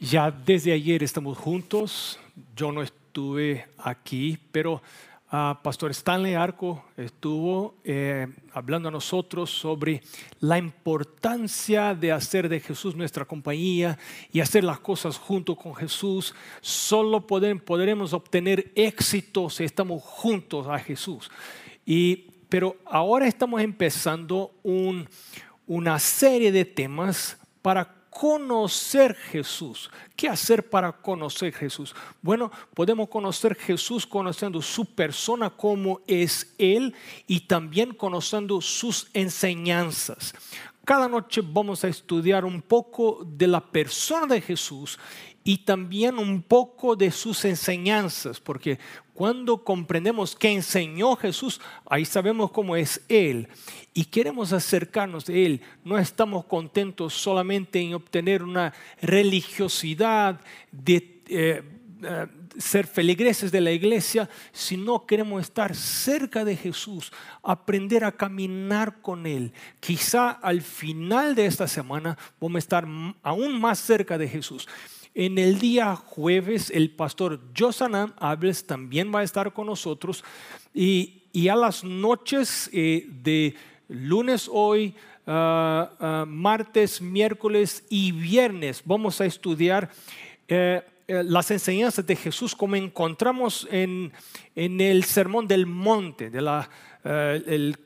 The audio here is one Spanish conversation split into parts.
Ya desde ayer estamos juntos. Yo no estuve aquí, pero uh, Pastor Stanley Arco estuvo eh, hablando a nosotros sobre la importancia de hacer de Jesús nuestra compañía y hacer las cosas junto con Jesús. Solo poder, podremos obtener éxito si estamos juntos a Jesús. Y, pero ahora estamos empezando un, una serie de temas para conocer Jesús. ¿Qué hacer para conocer Jesús? Bueno, podemos conocer Jesús conociendo su persona como es Él y también conociendo sus enseñanzas. Cada noche vamos a estudiar un poco de la persona de Jesús y también un poco de sus enseñanzas, porque cuando comprendemos qué enseñó Jesús, ahí sabemos cómo es Él y queremos acercarnos de Él. No estamos contentos solamente en obtener una religiosidad de... Eh, eh, ser feligreses de la iglesia, sino queremos estar cerca de Jesús, aprender a caminar con Él. Quizá al final de esta semana vamos a estar aún más cerca de Jesús. En el día jueves, el pastor Josanam Ables también va a estar con nosotros y, a las noches eh, de lunes hoy, ah, ah, martes, miércoles y viernes vamos a estudiar eh, eh, las enseñanzas de Jesús como encontramos en, en el Sermón del Monte, de la,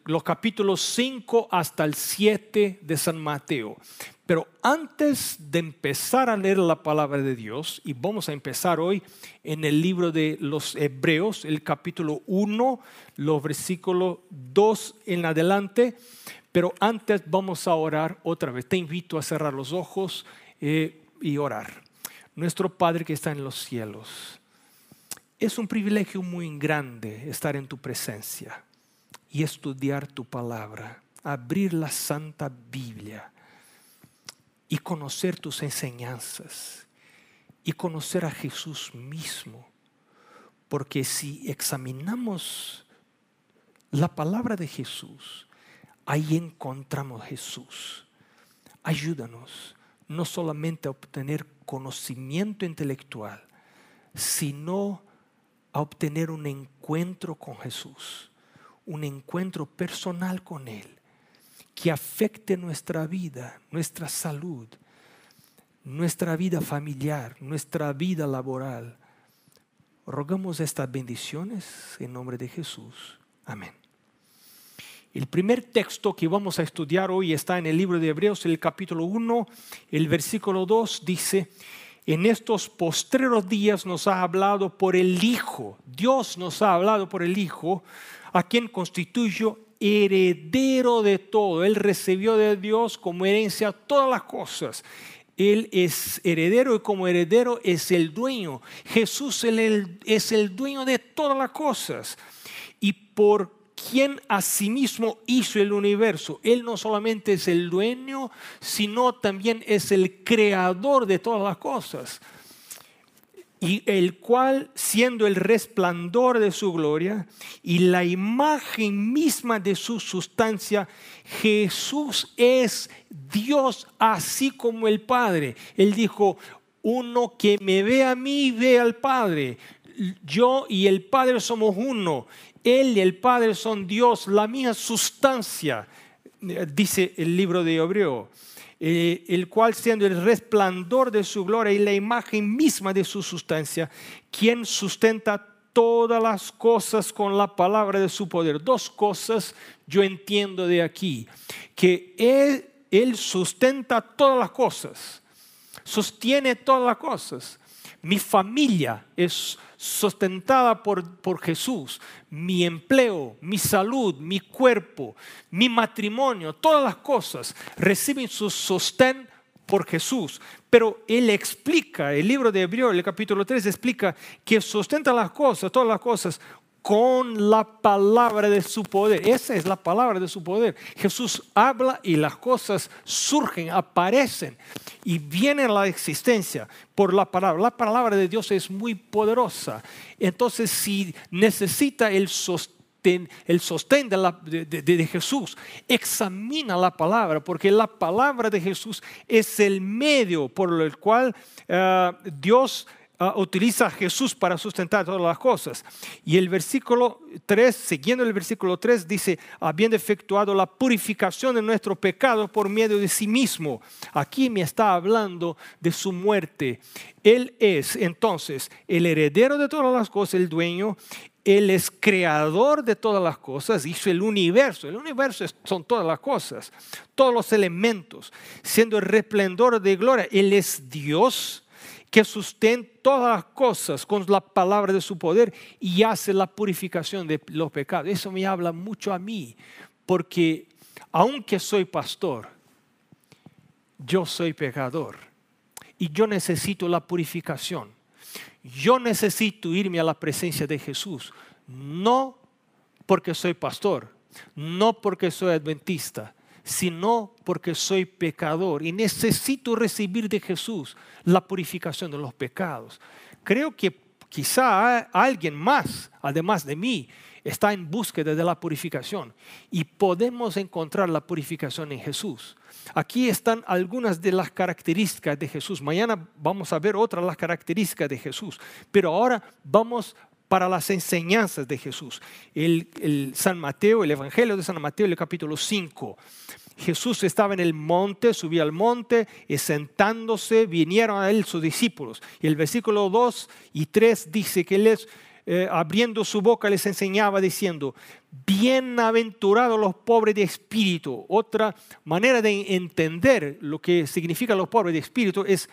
los capítulos 5 hasta el 7 de San Mateo. Pero antes de empezar a leer la palabra de Dios, y vamos a empezar hoy en el libro de los Hebreos, el capítulo 1, los versículos 2 en adelante, pero antes vamos a orar otra vez. Te invito a cerrar los ojos eh, y orar. Nuestro Padre que está en los cielos, es un privilegio muy grande estar en tu presencia y estudiar tu palabra, abrir la Santa Biblia y conocer tus enseñanzas y conocer a Jesús mismo. Porque si examinamos la palabra de Jesús, ahí encontramos Jesús. Ayúdanos no solamente a obtener conocimiento intelectual, sino a obtener un encuentro con Jesús, un encuentro personal con Él que afecte nuestra vida, nuestra salud, nuestra vida familiar, nuestra vida laboral. Rogamos estas bendiciones en nombre de Jesús. Amén. El primer texto que vamos a estudiar hoy está en el libro de Hebreos, el capítulo 1, el versículo 2 dice, en estos postreros días nos ha hablado por el Hijo, Dios nos ha hablado por el Hijo, a quien constituyo heredero de todo. Él recibió de Dios como herencia todas las cosas. Él es heredero y como heredero es el dueño. Jesús es el dueño de todas las cosas. Y por quien asimismo hizo el universo. Él no solamente es el dueño, sino también es el creador de todas las cosas y el cual siendo el resplandor de su gloria y la imagen misma de su sustancia, Jesús es Dios así como el Padre. Él dijo, uno que me ve a mí ve al Padre. Yo y el Padre somos uno. Él y el Padre son Dios, la mía sustancia, dice el libro de Hebreo. Eh, el cual siendo el resplandor de su gloria y la imagen misma de su sustancia, quien sustenta todas las cosas con la palabra de su poder. Dos cosas yo entiendo de aquí, que Él, él sustenta todas las cosas, sostiene todas las cosas. Mi familia es sustentada por, por Jesús, mi empleo, mi salud, mi cuerpo, mi matrimonio, todas las cosas reciben su sostén por Jesús. Pero Él explica, el libro de Hebreo, el capítulo 3, explica que sustenta las cosas, todas las cosas, con la palabra de su poder. Esa es la palabra de su poder. Jesús habla y las cosas surgen, aparecen y vienen a la existencia por la palabra. La palabra de Dios es muy poderosa. Entonces, si necesita el sostén el sostén de, Jesús. Examina la palabra, porque la palabra de Jesús es el medio por el cual eh, Dios Ah, utiliza a Jesús para sustentar todas las cosas. Y el versículo 3, siguiendo el versículo 3, dice, habiendo efectuado la purificación de nuestro pecado por medio de sí mismo. Aquí me está hablando de su muerte. Él es entonces el heredero de todas las cosas, el dueño. Él es creador de todas las cosas, hizo el universo. El universo son todas las cosas, todos los elementos, siendo el resplendor de gloria. Él es Dios que sustenta todas las cosas con la palabra de su poder y hace la purificación de los pecados. Eso me habla mucho a mí, porque aunque soy pastor, yo soy pecador y yo necesito la purificación. Yo necesito irme a la presencia de Jesús, no porque soy pastor, no porque soy adventista, sino porque soy pecador y necesito recibir de Jesús la purificación de los pecados. Creo que quizá alguien más, además de mí, está en búsqueda de la purificación y podemos encontrar la purificación en Jesús. Aquí están algunas de las características de Jesús. Mañana vamos a ver otras las características de Jesús, pero ahora vamos para las enseñanzas de Jesús. El, San Mateo, el Evangelio de San Mateo, el capítulo 5. Jesús estaba en el monte, subía al monte y sentándose vinieron a él sus discípulos. Y el versículo 2 y 3 dice que él es, eh, abriendo su boca les enseñaba diciendo, bienaventurados los pobres de espíritu. Otra manera de entender lo que significa los pobres de espíritu es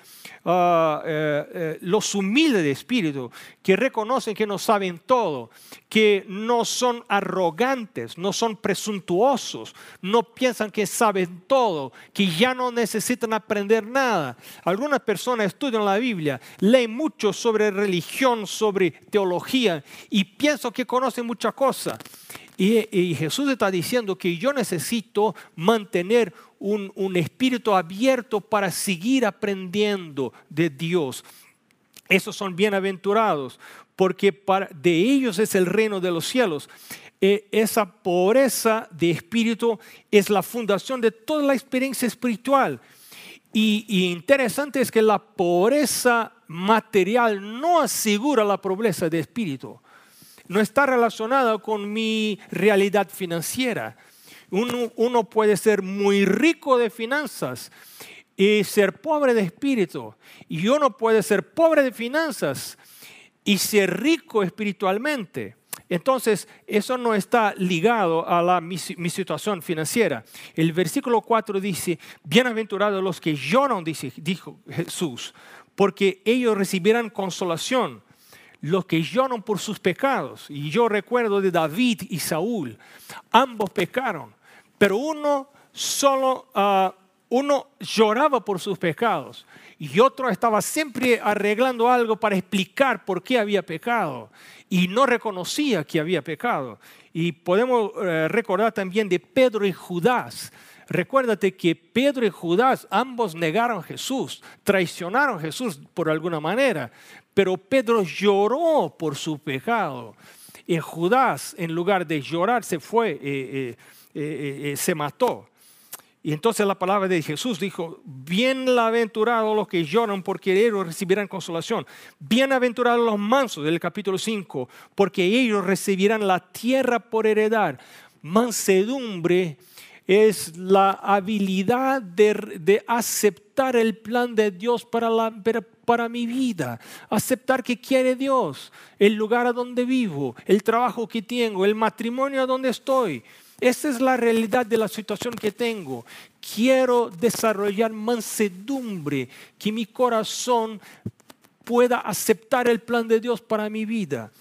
ah, eh, eh, los humildes de espíritu, que reconocen que no saben todo, que no son arrogantes, no son presuntuosos, no piensan que saben todo, que ya no necesitan aprender nada. Algunas personas estudian la Biblia, leen mucho sobre religión, sobre teología y piensan que conocen muchas cosas. Y, Jesús está diciendo que yo necesito mantener un, espíritu abierto para seguir aprendiendo de Dios. Esos son bienaventurados, porque de ellos es el reino de los cielos. E, esa pobreza de espíritu es la fundación de toda la experiencia espiritual. Y, y, interesante es que la pobreza material no asegura la pobreza de espíritu no está relacionada con mi realidad financiera. Uno, puede ser muy rico de finanzas y ser pobre de espíritu. Y uno puede ser pobre de finanzas y ser rico espiritualmente. Entonces, eso no está ligado a mi, situación financiera. El versículo 4 dice, bienaventurados los que lloran, dijo Jesús, porque ellos recibirán consolación los que lloran por sus pecados. Y yo recuerdo de David y Saúl, ambos pecaron, pero uno solo, ah, uno lloraba por sus pecados y otro estaba siempre arreglando algo para explicar por qué había pecado y no reconocía que había pecado. Y podemos eh, recordar también de Pedro y Judas. Recuérdate que Pedro y Judas ambos negaron a Jesús, traicionaron a Jesús por alguna manera, pero Pedro lloró por su pecado. Y Judas, en lugar de llorar, se fue, eh, eh, eh, se mató. Y entonces la palabra de Jesús dijo, bienaventurados los que lloran porque ellos recibirán consolación. Bienaventurados los mansos del capítulo 5 porque ellos recibirán la tierra por heredar. Mansedumbre es la habilidad de, aceptar el plan de Dios para, la, para mi vida, aceptar que quiere Dios, el lugar a donde vivo, el trabajo que tengo, el matrimonio a donde estoy. Esa es la realidad de la situación que tengo. Quiero desarrollar mansedumbre, que mi corazón pueda aceptar el plan de Dios para mi vida.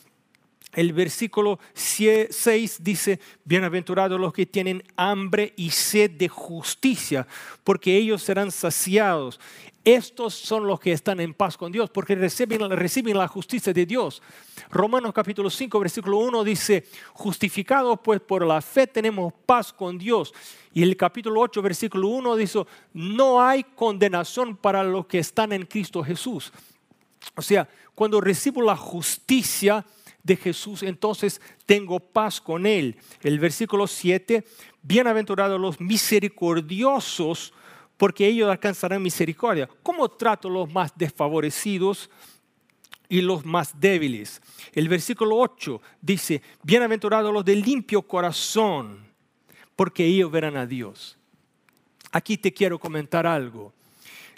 El versículo 6 dice, bienaventurados los que tienen hambre y sed de justicia, porque ellos serán saciados. Estos son los que están en paz con Dios, porque reciben, la justicia de Dios. Romanos capítulo 5, versículo 1 dice, justificados pues por la fe tenemos paz con Dios. Y el capítulo 8, versículo 1 dice, no hay condenación para los que están en Cristo Jesús. O sea, cuando recibo la justicia, de Jesús, entonces tengo paz con Él. El versículo 7, bienaventurados los misericordiosos, porque ellos alcanzarán misericordia. ¿Cómo trato los más desfavorecidos? y los más débiles. El versículo 8 dice, bienaventurados los de limpio corazón, porque ellos verán a Dios. Aquí te quiero comentar algo.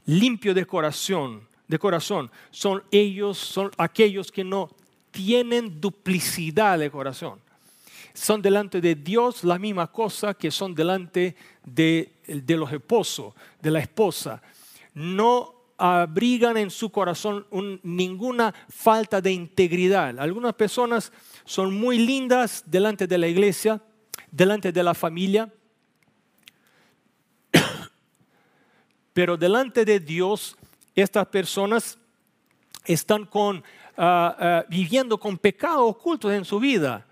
Limpio de corazón, de corazón, son ellos, son aquellos que no tienen duplicidad de corazón. Son delante de Dios la misma cosa que son delante de, los esposos, de la esposa. No abrigan en su corazón ninguna falta de integridad. Algunas personas son muy lindas delante de la iglesia, delante de la familia, pero delante de Dios estas personas están con, ah, ah, viviendo con pecados ocultos en su vida.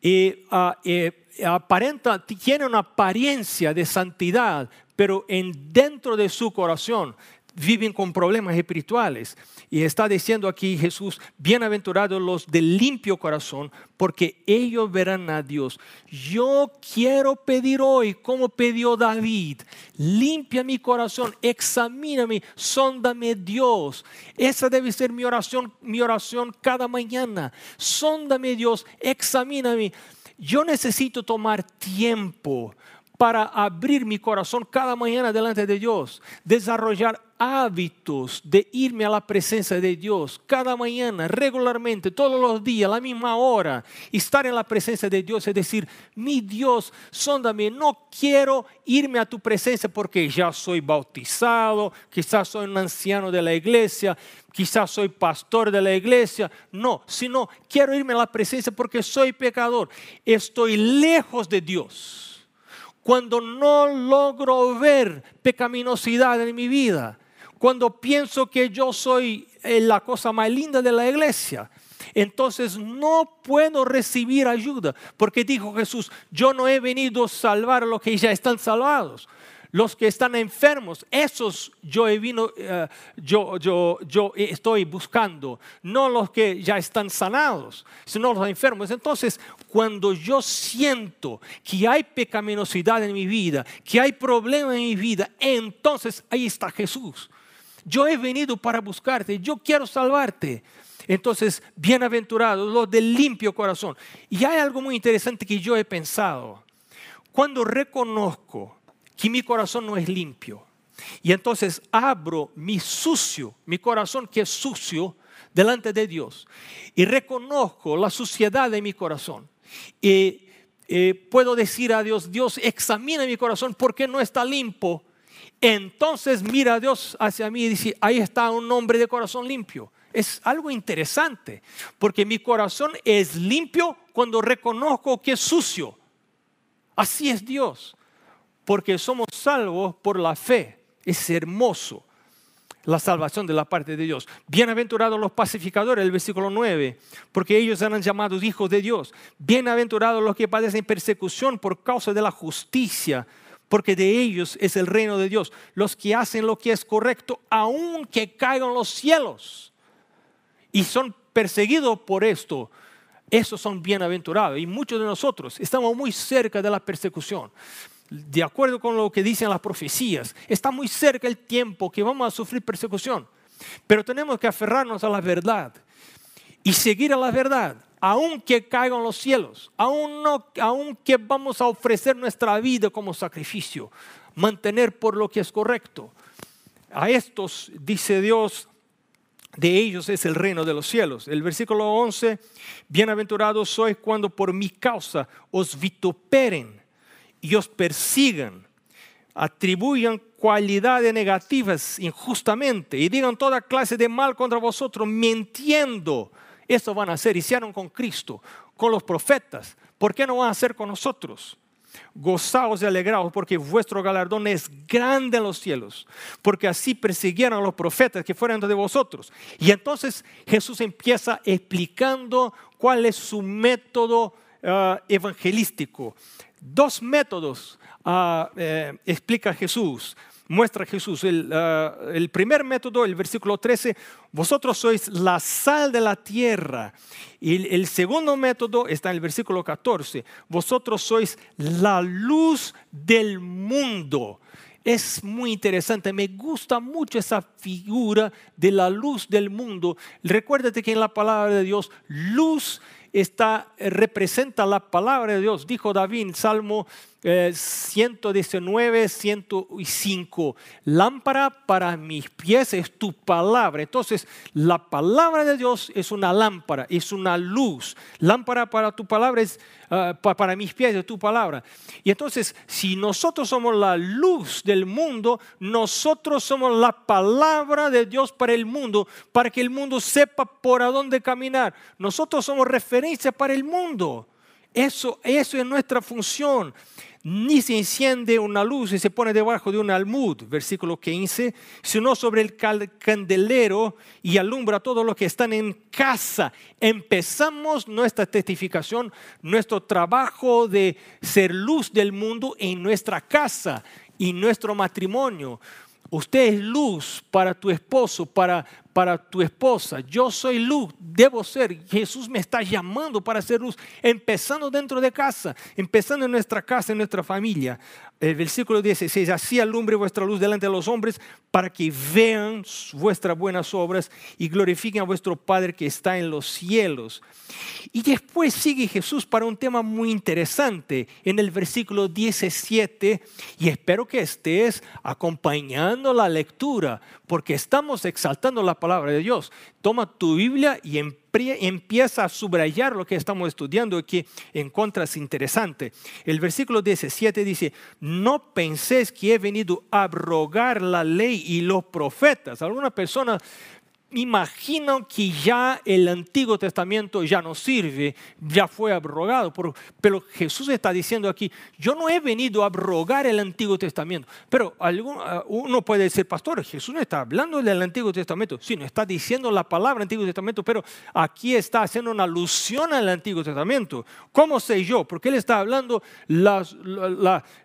Y uh, aparenta, tiene una apariencia de santidad, pero en, dentro de su corazón viven con problemas espirituales. Y está diciendo aquí Jesús, bienaventurados los de limpio corazón, porque ellos verán a Dios. Yo quiero pedir hoy, como pidió David, limpia mi corazón, examíname, sondame Dios. Esa debe ser mi oración, mi oración cada mañana. Sondame Dios, examíname. Yo necesito tomar tiempo para abrir mi corazón cada mañana delante de Dios, desarrollar hábitos de irme a la presencia de Dios cada mañana, regularmente, todos los días, a la misma hora, estar en la presencia de Dios, es decir, mi Dios, sondame, no quiero irme a tu presencia porque ya soy bautizado, quizás soy un anciano de la iglesia, quizás soy pastor de la iglesia, no, sino quiero irme a la presencia porque soy pecador, estoy lejos de Dios cuando no logro ver pecaminosidad en mi vida, cuando pienso que yo soy eh, la cosa más linda de la iglesia, entonces no puedo recibir ayuda, porque dijo Jesús, yo no he venido a salvar a los que ya están salvados, los que están enfermos, esos yo, he vino, eh, yo, yo, yo estoy buscando, no los que ya están sanados, sino los enfermos. Entonces, cuando yo siento que hay pecaminosidad en mi vida, que hay problemas en mi vida, entonces ahí está Jesús. Yo he venido para buscarte, yo quiero salvarte. Entonces, bienaventurados los de limpio corazón. Y hay algo muy interesante que yo he pensado. Cuando reconozco que mi corazón no es limpio. Y entonces abro mi sucio, mi corazón que es sucio, delante de Dios. Y reconozco la suciedad de mi corazón. Y puedo decir a Dios, Dios, examina mi corazón porque no está limpio. Entonces mira a Dios hacia mí y dice, ahí está un hombre de corazón limpio. Es algo interesante, porque mi corazón es limpio cuando reconozco que es sucio. Así es Dios porque somos salvos por la fe. Es hermoso la salvación de la parte de Dios. Bienaventurados los pacificadores, el versículo 9, porque ellos serán llamados hijos de Dios. Bienaventurados los que padecen persecución por causa de la justicia, porque de ellos es el reino de Dios. Los que hacen lo que es correcto, aunque caigan los cielos, y son perseguidos por esto, esos son bienaventurados. Y muchos de nosotros estamos muy cerca de la persecución de acuerdo con lo que dicen las profecías, está muy cerca el tiempo que vamos a sufrir persecución. Pero tenemos que aferrarnos a la verdad y seguir a la verdad, aunque caigan los cielos, aun no, aunque vamos a ofrecer nuestra vida como sacrificio, mantener por lo que es correcto. A estos, dice Dios, de ellos es el reino de los cielos. El versículo 11, bienaventurados sois cuando por mi causa os vituperen y os persigan, atribuyan cualidades negativas injustamente y digan toda clase de mal contra vosotros, mintiendo. Eso van a hacer, hicieron con Cristo, con los profetas. ¿Por qué no van a hacer con nosotros? Gozaos y alegraos porque vuestro galardón es grande en los cielos, porque así persiguieron a los profetas que fueron de vosotros. Y entonces Jesús empieza explicando cuál es su método ah, evangelístico dos métodos ah, eh, explica Jesús muestra Jesús. Ah, el, primer método, el versículo 13, vosotros sois la sal de la tierra. Y el segundo método está en el versículo 14, vosotros sois la luz del mundo. Es muy interesante, me gusta mucho esa figura de la luz del mundo. Recuérdate que en la palabra de Dios, luz está, representa la palabra de Dios. Dijo David en Salmo 119, eh, 105. Lámpara para mis pies es tu palabra. Entonces, la palabra de Dios es una lámpara, es una luz. Lámpara para tu palabra es ah, para mis pies es tu palabra. Y entonces, si nosotros somos la luz del mundo, nosotros somos la palabra de Dios para el mundo, para que el mundo sepa por a dónde caminar. Nosotros somos referencia para el mundo. Eso, eso es nuestra función ni se enciende una luz y se pone debajo de un almud, versículo 15, sino sobre el candelero y alumbra a todos los que están en casa. Empezamos nuestra testificación, nuestro trabajo de ser luz del mundo en nuestra casa y nuestro matrimonio. Usted es luz para tu esposo, para, para tu esposa. Yo soy luz, debo ser. Jesús me está llamando para ser luz, empezando dentro de casa, empezando en nuestra casa, en nuestra familia. El versículo 16, así alumbre vuestra luz delante de los hombres para que vean vuestras buenas obras y glorifiquen a vuestro Padre que está en los cielos. Y después sigue Jesús para un tema muy interesante en el versículo 17 y espero que estés acompañando la lectura porque estamos exaltando la palabra de Dios. Toma tu Biblia y empieza a subrayar lo que estamos estudiando que encuentras interesante. El versículo 17 dice, no penséis que he venido a abrogar la ley y los profetas. Alguna persona imagino que ya el Antiguo Testamento ya no sirve, ya fue abrogado. Pero Jesús está diciendo aquí, yo no he venido a abrogar el Antiguo Testamento. Pero ah, uno puede decir, pastor, Jesús no está hablando del Antiguo Testamento, sino está diciendo la palabra Antiguo Testamento, pero aquí está haciendo una alusión al Antiguo Testamento. ¿Cómo sé yo? Porque él está hablando la,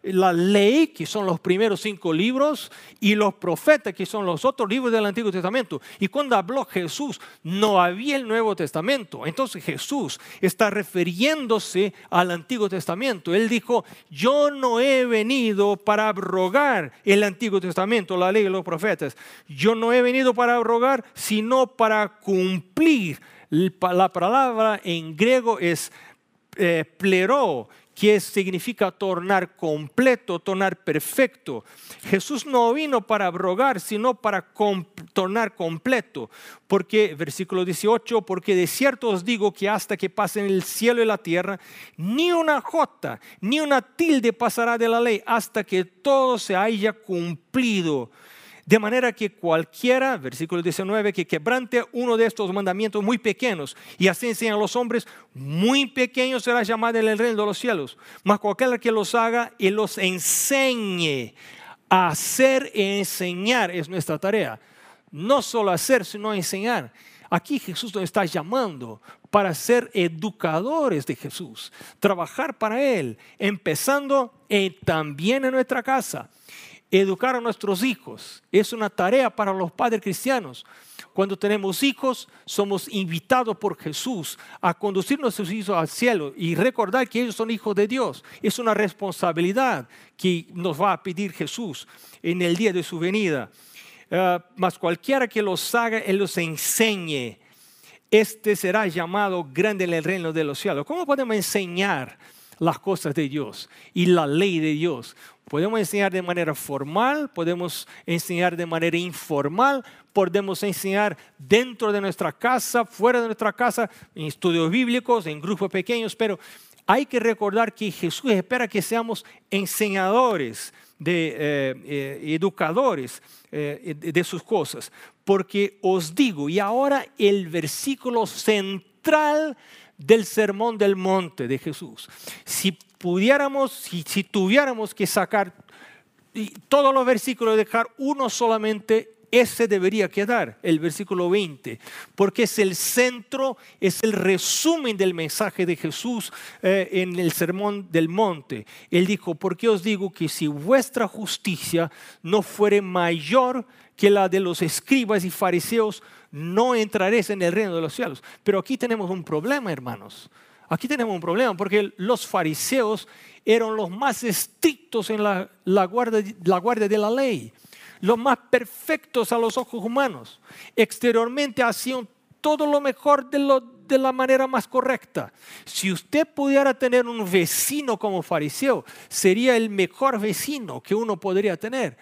la ley, que son los primeros cinco libros, y los profetas, que son los otros libros del Antiguo Testamento. Y cuando habló Jesús, no había el Nuevo Testamento. Entonces Jesús está refiriéndose al Antiguo Testamento. Él dijo, yo no he venido para abrogar el Antiguo Testamento, la ley de los profetas. Yo no he venido para abrogar, sino para cumplir. La palabra en griego es eh, plero, que significa tornar completo, tornar perfecto. Jesús no vino para abrogar, sino para tornar completo. Porque, versículo 18, porque de cierto os digo que hasta que pasen el cielo y la tierra, ni una jota, ni una tilde pasará de la ley hasta que todo se haya cumplido. De manera que cualquiera, versículo 19, que quebrante uno de estos mandamientos muy pequeños y así enseñan los hombres, muy pequeño será llamado en el reino de los cielos. Mas cualquiera que los haga y los enseñe, hacer y enseñar es nuestra tarea. No solo hacer, sino enseñar. Aquí Jesús nos está llamando para ser educadores de Jesús, trabajar para Él, empezando también en nuestra casa. Educar a nuestros hijos es una tarea para los padres cristianos. Cuando tenemos hijos, somos invitados por Jesús a conducir nuestros hijos al cielo y recordar que ellos son hijos de Dios. Es una responsabilidad que nos va a pedir Jesús en el día de su venida. Uh, mas cualquiera que los haga, Él los enseñe. Este será llamado grande en el reino de los cielos. ¿Cómo podemos enseñar las cosas de Dios y la ley de Dios? Podemos enseñar de manera formal, podemos enseñar de manera informal, podemos enseñar dentro de nuestra casa, fuera de nuestra casa, en estudios bíblicos, en grupos pequeños, pero hay que recordar que Jesús espera que seamos enseñadores, de, eh, eh, educadores eh, de sus cosas. Porque os digo, y ahora el versículo central del sermón del monte de Jesús. Si pudiéramos, si, tuviéramos que sacar todos los versículos, dejar uno solamente ese debería quedar, el versículo 20, porque es el centro, es el resumen del mensaje de Jesús eh, en el sermón del monte. Él dijo, porque os digo que si vuestra justicia no fuere mayor que la de los escribas y fariseos, no entraréis en el reino de los cielos. Pero aquí tenemos un problema, hermanos. Aquí tenemos un problema porque los fariseos eran los más estrictos en la, guardia, la guardia de la ley, los más perfectos a los ojos humanos. Exteriormente hacían todo lo mejor de la manera más correcta. Si usted pudiera tener un vecino como fariseo, sería el mejor vecino que uno podría tener,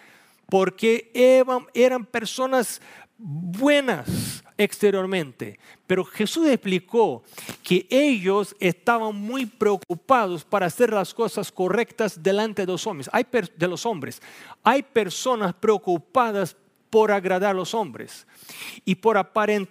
porque eran, personas buenas exteriormente. Pero Jesús explicó que ellos estaban muy preocupados para hacer las cosas correctas delante de los hombres. Hay de los hombres. Hay personas preocupadas por agradar a los hombres y por,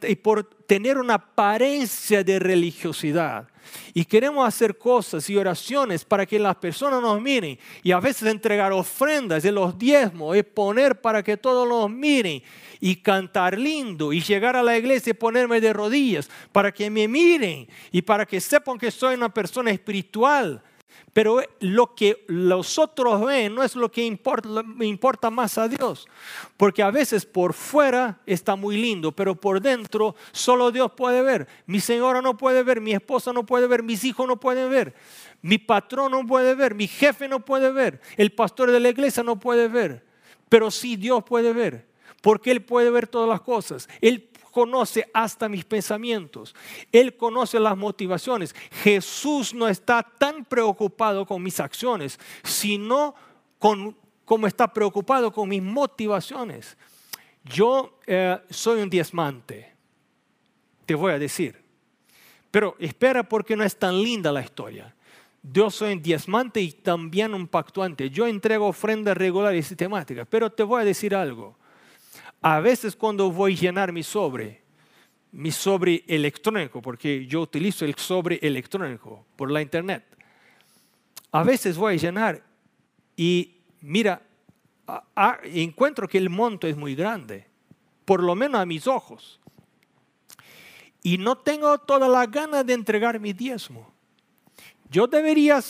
y por tener una apariencia de religiosidad. Y queremos hacer cosas y oraciones para que las personas nos miren. Y a veces entregar ofrendas de los diezmos, es poner para que todos nos miren y cantar lindo y llegar a la iglesia y ponerme de rodillas para que me miren y para que sepan que soy una persona espiritual. Pero lo que los otros ven no es lo que importa, importa más a Dios. Porque a veces por fuera está muy lindo, pero por dentro solo Dios puede ver. Mi señora no puede ver, mi esposa no puede ver, mis hijos no pueden ver. Mi patrón no puede ver, mi jefe no puede ver, el pastor de la iglesia no puede ver. Pero sí Dios puede ver, porque Él puede ver todas las cosas. Él conoce hasta mis pensamientos. Él conoce las motivaciones. Jesús no está tan preocupado con mis acciones, sino con, como está preocupado con mis motivaciones. Yo eh, soy un diezmante, te voy a decir. Pero espera porque no es tan linda la historia. Yo soy un diezmante y también un pactuante. Yo entrego ofrendas regulares y sistemáticas. Pero te voy a decir algo. A veces cuando voy a llenar mi sobre, mi sobre electrónico, porque yo utilizo el sobre electrónico por la internet, a veces voy a llenar y mira, encuentro que el monto es muy grande, por lo menos a mis ojos. Y no tengo toda la gana de entregar mi diezmo. Yo debería,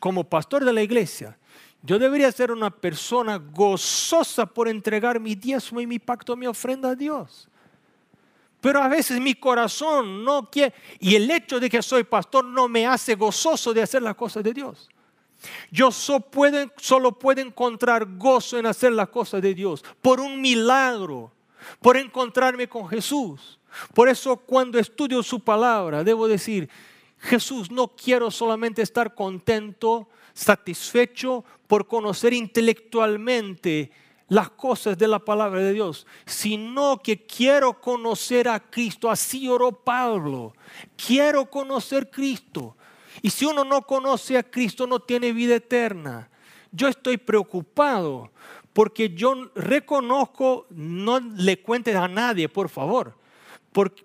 como pastor de la iglesia, yo debería ser una persona gozosa por entregar mi diezmo y mi pacto, mi ofrenda a Dios. Pero a veces mi corazón no quiere, y el hecho de que soy pastor no me hace gozoso de hacer las cosas de Dios. Yo solo puedo, solo puedo encontrar gozo en hacer las cosas de Dios por un milagro, por encontrarme con Jesús. Por eso cuando estudio su palabra, debo decir, Jesús, no quiero solamente estar contento, satisfecho por conocer intelectualmente las cosas de la palabra de Dios, sino que quiero conocer a Cristo. Así oró Pablo. Quiero conocer Cristo. Y si uno no conoce a Cristo, no tiene vida eterna. Yo estoy preocupado porque yo reconozco, no le cuentes a nadie, por favor,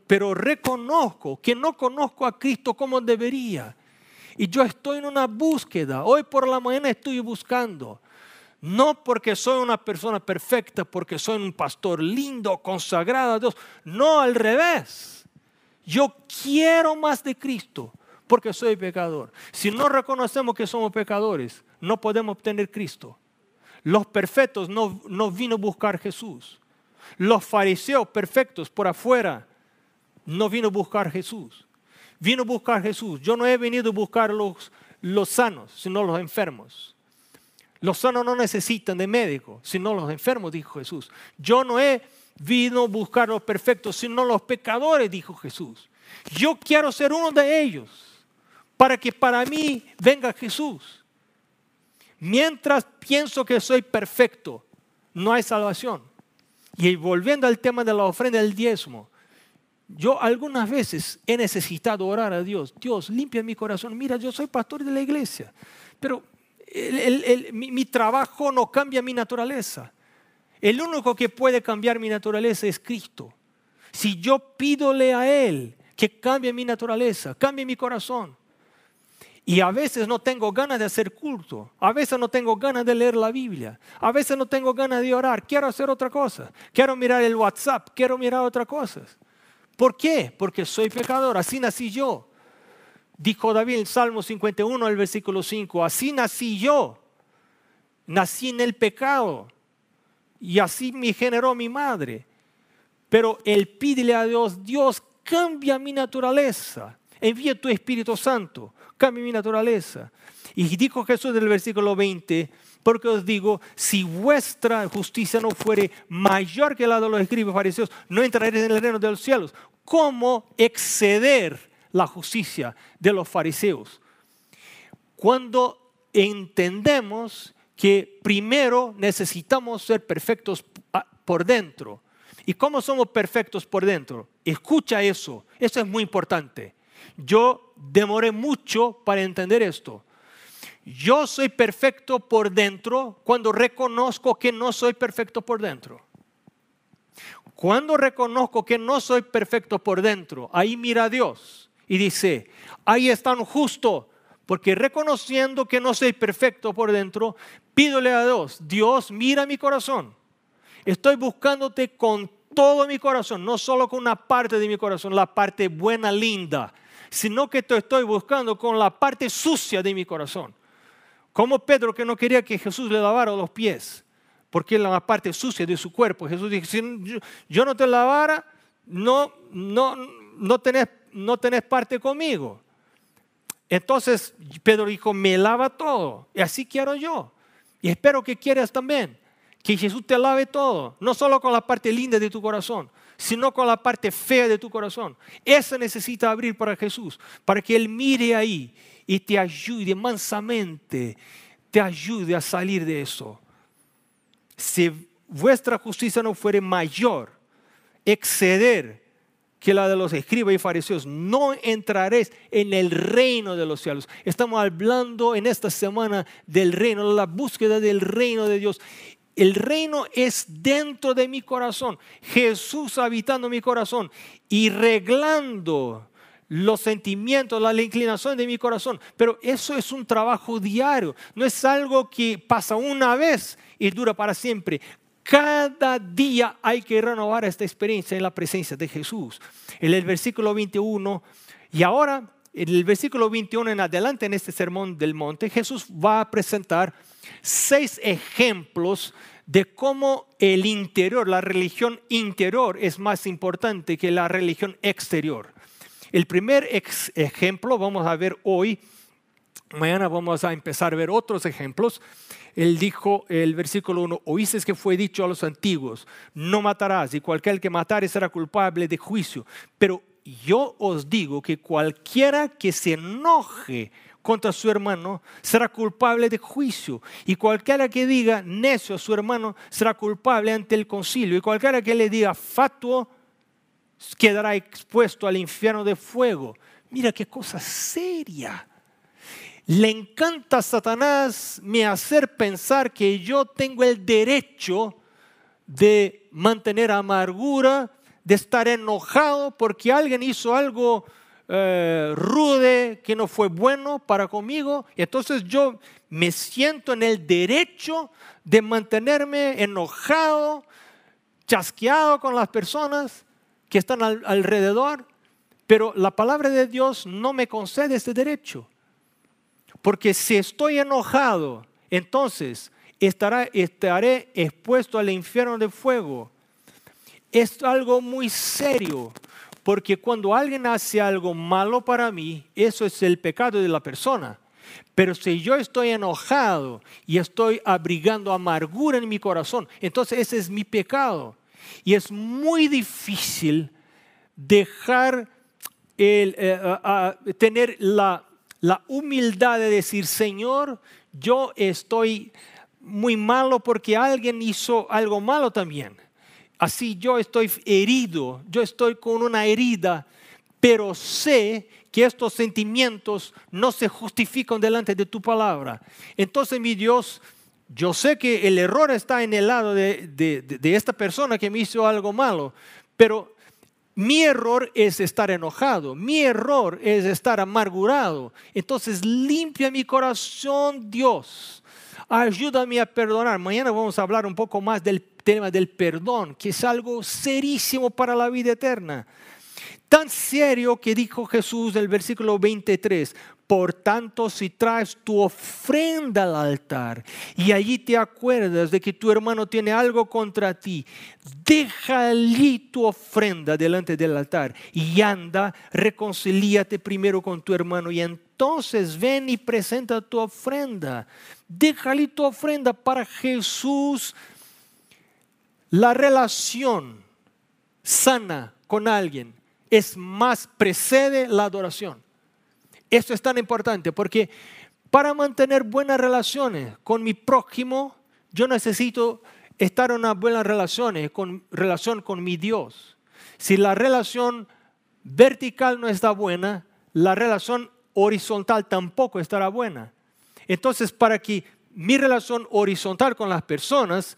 pero reconozco que no conozco a Cristo como debería. Y yo estoy en una búsqueda. Hoy por la mañana estoy buscando. No porque soy una persona perfecta, porque soy un pastor lindo, consagrado a Dios. No, al revés. Yo quiero más de Cristo porque soy pecador. Si no reconocemos que somos pecadores, no podemos obtener Cristo. Los perfectos no, no vino a buscar Jesús. Los fariseos perfectos por afuera no vino a buscar Jesús. Vino a buscar Jesús. Yo no he venido a buscar los, los sanos, sino los enfermos. Los sanos no necesitan de médico, sino los enfermos, dijo Jesús. Yo no he vino a buscar los perfectos, sino los pecadores, dijo Jesús. Yo quiero ser uno de ellos para que para mí venga Jesús. Mientras pienso que soy perfecto, no hay salvación. Y volviendo al tema de la ofrenda del diezmo, yo algunas veces he necesitado orar a Dios. Dios, limpia mi corazón. Mira, yo soy pastor de la iglesia, pero mi, trabajo no cambia mi naturaleza. El único que puede cambiar mi naturaleza es Cristo. Si yo pídole a Él que cambie mi naturaleza, cambie mi corazón. Y a veces no tengo ganas de hacer culto, a veces no tengo ganas de leer la Biblia, a veces no tengo ganas de orar, quiero hacer otra cosa, quiero mirar el WhatsApp, quiero mirar otras cosas. ¿Por qué? Porque soy pecador, así nací yo. Dijo David en Salmo 51, el versículo 5, así nací yo, nací en el pecado y así me generó mi madre. Pero él pídele a Dios, Dios cambia mi naturaleza, envía tu Espíritu Santo cambie mi naturaleza. Y dijo Jesús del versículo 20, porque os digo, si vuestra justicia no fuere mayor que la de los escribas fariseos, no entraréis en el reino de los cielos. ¿Cómo exceder la justicia de los fariseos? Cuando entendemos que primero necesitamos ser perfectos por dentro. ¿Y cómo somos perfectos por dentro? Escucha eso, eso es muy importante. Yo demoré mucho para entender esto. Yo soy perfecto por dentro cuando reconozco que no soy perfecto por dentro. Cuando reconozco que no soy perfecto por dentro, ahí mira a Dios y dice, ahí están justo, porque reconociendo que no soy perfecto por dentro, pídole a Dios, Dios, mira mi corazón. Estoy buscándote con todo mi corazón, no solo con una parte de mi corazón, la parte buena, linda, sino que te estoy buscando con la parte sucia de mi corazón. Como Pedro que no quería que Jesús le lavara los pies, porque era la parte sucia de su cuerpo. Jesús dijo, si yo no te lavara, no, no, no, tenés, no tenés parte conmigo. Entonces Pedro dijo, me lava todo, y así quiero yo. Y espero que quieras también, que Jesús te lave todo, no solo con la parte linda de tu corazón, sino con la parte fea de tu corazón. Esa necesita abrir para Jesús, para que Él mire ahí y te ayude mansamente, te ayude a salir de eso. Si vuestra justicia no fuere mayor, exceder que la de los escribas y fariseos, no entraréis en el reino de los cielos. Estamos hablando en esta semana del reino, la búsqueda del reino de Dios. El reino es dentro de mi corazón. Jesús habitando mi corazón y reglando los sentimientos, la inclinación de mi corazón. Pero eso es un trabajo diario. No es algo que pasa una vez y dura para siempre. Cada día hay que renovar esta experiencia en la presencia de Jesús. En el versículo 21, y ahora en el versículo 21 en adelante en este sermón del monte, Jesús va a presentar seis ejemplos de cómo el interior, la religión interior es más importante que la religión exterior. El primer ejemplo vamos a ver hoy, mañana vamos a empezar a ver otros ejemplos. Él dijo, el versículo 1, oíste que fue dicho a los antiguos, no matarás y cualquier que matare será culpable de juicio. Pero yo os digo que cualquiera que se enoje contra su hermano será culpable de juicio. Y cualquiera que diga necio a su hermano será culpable ante el concilio. Y cualquiera que le diga fatuo quedará expuesto al infierno de fuego. Mira qué cosa seria. Le encanta a Satanás me hacer pensar que yo tengo el derecho de mantener amargura, de estar enojado porque alguien hizo algo eh, rude, que no fue bueno para conmigo. Entonces yo me siento en el derecho de mantenerme enojado, chasqueado con las personas que están alrededor. Pero la palabra de Dios no me concede este derecho. Porque si estoy enojado, entonces estará, estaré expuesto al infierno de fuego. Es algo muy serio. Porque cuando alguien hace algo malo para mí, eso es el pecado de la persona. Pero si yo estoy enojado y estoy abrigando amargura en mi corazón, entonces ese es mi pecado. Y es muy difícil dejar eh, tener la, la humildad de decir, Señor, yo estoy muy malo porque alguien hizo algo malo también. Así yo estoy herido, yo estoy con una herida, pero sé que estos sentimientos no se justifican delante de tu palabra. Entonces, mi Dios, yo sé que el error está en el lado de, esta persona que me hizo algo malo, pero Mi error es estar enojado, mi error es estar amargurado. Entonces limpia mi corazón, Dios. Ayúdame a perdonar. Mañana vamos a hablar un poco más del tema del perdón, que es algo serísimo para la vida eterna. Tan serio que dijo Jesús del versículo 23, por tanto, si traes tu ofrenda al altar y allí te acuerdas de que tu hermano tiene algo contra ti, deja allí tu ofrenda delante del altar y anda, reconcíliate primero con tu hermano y entonces ven y presenta tu ofrenda. Deja tu ofrenda para Jesús. La relación sana con alguien es más, precede la adoración. Esto es tan importante porque para mantener buenas relaciones con mi prójimo, yo necesito estar en unas buenas relaciones, con relación con mi Dios. Si la relación vertical no está buena, la relación horizontal tampoco estará buena. Entonces, para que mi relación horizontal con las personas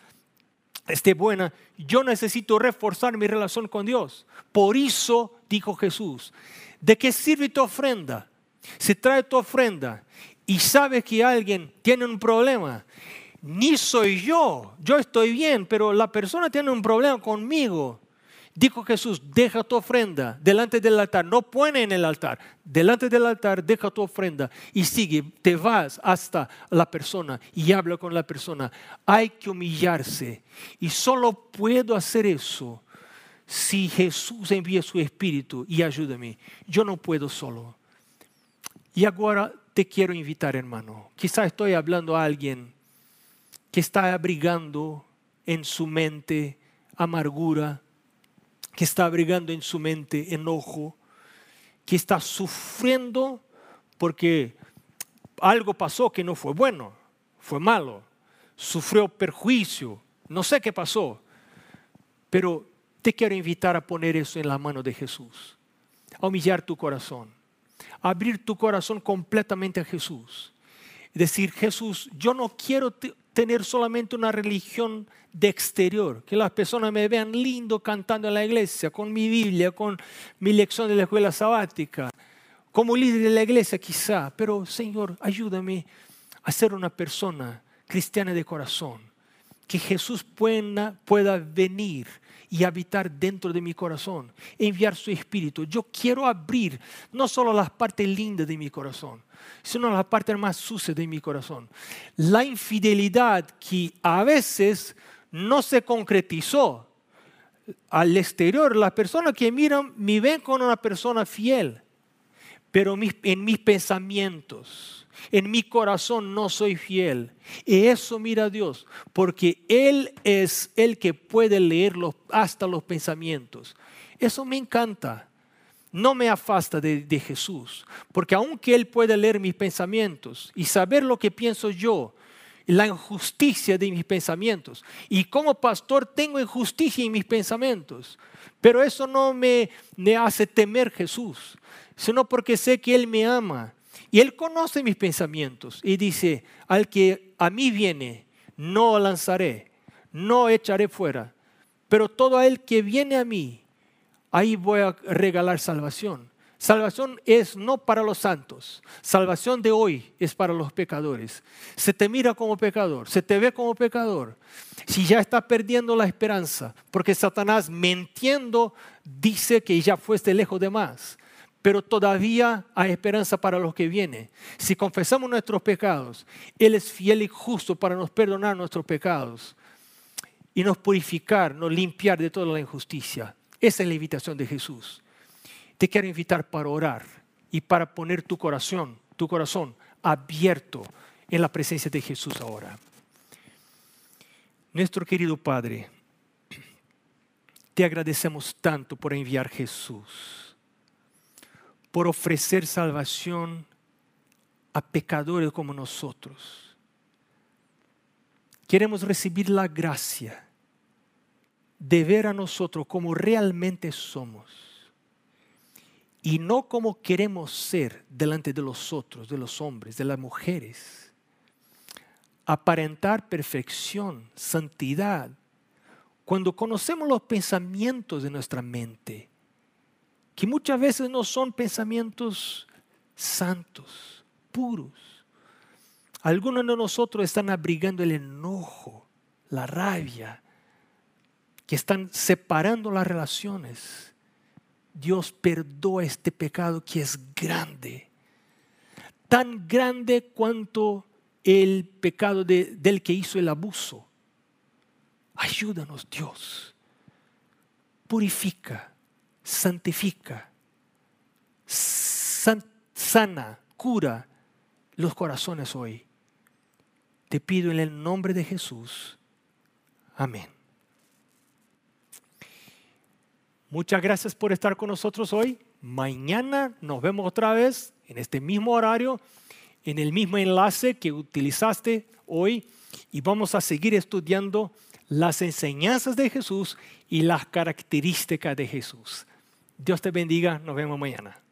esté buena, yo necesito reforzar mi relación con Dios. Por eso dijo Jesús, ¿de qué sirve tu ofrenda? Si trae tu ofrenda y sabes que alguien tiene un problema, ni soy yo, yo estoy bien, pero la persona tiene un problema conmigo. Dijo Jesús, deja tu ofrenda delante del altar, no pone en el altar, delante del altar deja tu ofrenda y sigue, te vas hasta la persona y habla con la persona. Hay que humillarse y solo puedo hacer eso si Jesús envía su espíritu y ayúdame. Yo no puedo solo. Y ahora te quiero invitar, hermano. Quizá estoy hablando a alguien que está abrigando en su mente amargura, que está abrigando en su mente enojo, que está sufriendo porque algo pasó que no fue bueno, fue malo, sufrió perjuicio, no sé qué pasó, pero te quiero invitar a poner eso en la mano de Jesús, a humillar tu corazón abrir tu corazón completamente a Jesús. Decir, Jesús, yo no quiero tener solamente una religión de exterior, que las personas me vean lindo cantando en la iglesia, con mi Biblia, con mi lección de la escuela sabática, como líder de la iglesia quizá, pero Señor, ayúdame a ser una persona cristiana de corazón, que Jesús pueda, pueda venir y habitar dentro de mi corazón, enviar su espíritu. Yo quiero abrir no solo las partes lindas de mi corazón, sino las partes más sucias de mi corazón. La infidelidad que a veces no se concretizó al exterior, las personas que miran me ven como una persona fiel, pero en mis pensamientos, en mi corazón no soy fiel. Y eso mira a Dios, porque Él es el que puede leer hasta los pensamientos. Eso me encanta. No me afasta de, Jesús, porque aunque Él puede leer mis pensamientos y saber lo que pienso yo, la injusticia de mis pensamientos. Y como pastor tengo injusticia en mis pensamientos. Pero eso no me, me, hace temer Jesús, sino porque sé que Él me ama y Él conoce mis pensamientos y dice, al que a mí viene, no lanzaré, no echaré fuera. Pero todo el que viene a mí, ahí voy a regalar salvación. Salvación es no para los santos. Salvación de hoy es para los pecadores. Se te mira como pecador, se te ve como pecador. Si ya estás perdiendo la esperanza, porque Satanás mintiendo dice que ya fuiste lejos de más pero todavía hay esperanza para los que vienen. Si confesamos nuestros pecados, Él es fiel y justo para nos perdonar nuestros pecados y nos purificar, nos limpiar de toda la injusticia. Esa es la invitación de Jesús. Te quiero invitar para orar y para poner tu corazón, tu corazón abierto en la presencia de Jesús ahora. Nuestro querido Padre, te agradecemos tanto por enviar Jesús por ofrecer salvación a pecadores como nosotros. Queremos recibir la gracia de ver a nosotros como realmente somos y no como queremos ser delante de los otros, de los hombres, de las mujeres. Aparentar perfección, santidad, cuando conocemos los pensamientos de nuestra mente que muchas veces no son pensamientos santos, puros. Algunos de nosotros están abrigando el enojo, la rabia, que están separando las relaciones. Dios perdoa este pecado que es grande, tan grande cuanto el pecado del que hizo el abuso. Ayúdanos Dios, purifica, santifica, sana, cura los corazones hoy. Te pido en el nombre de Jesús. Amén. Muchas gracias por estar con nosotros hoy. Mañana nos vemos otra vez en este mismo horario, en el mismo enlace que utilizaste hoy y vamos a seguir estudiando las enseñanzas de Jesús y las características de Jesús. Dios te bendiga, nos vemos mañana.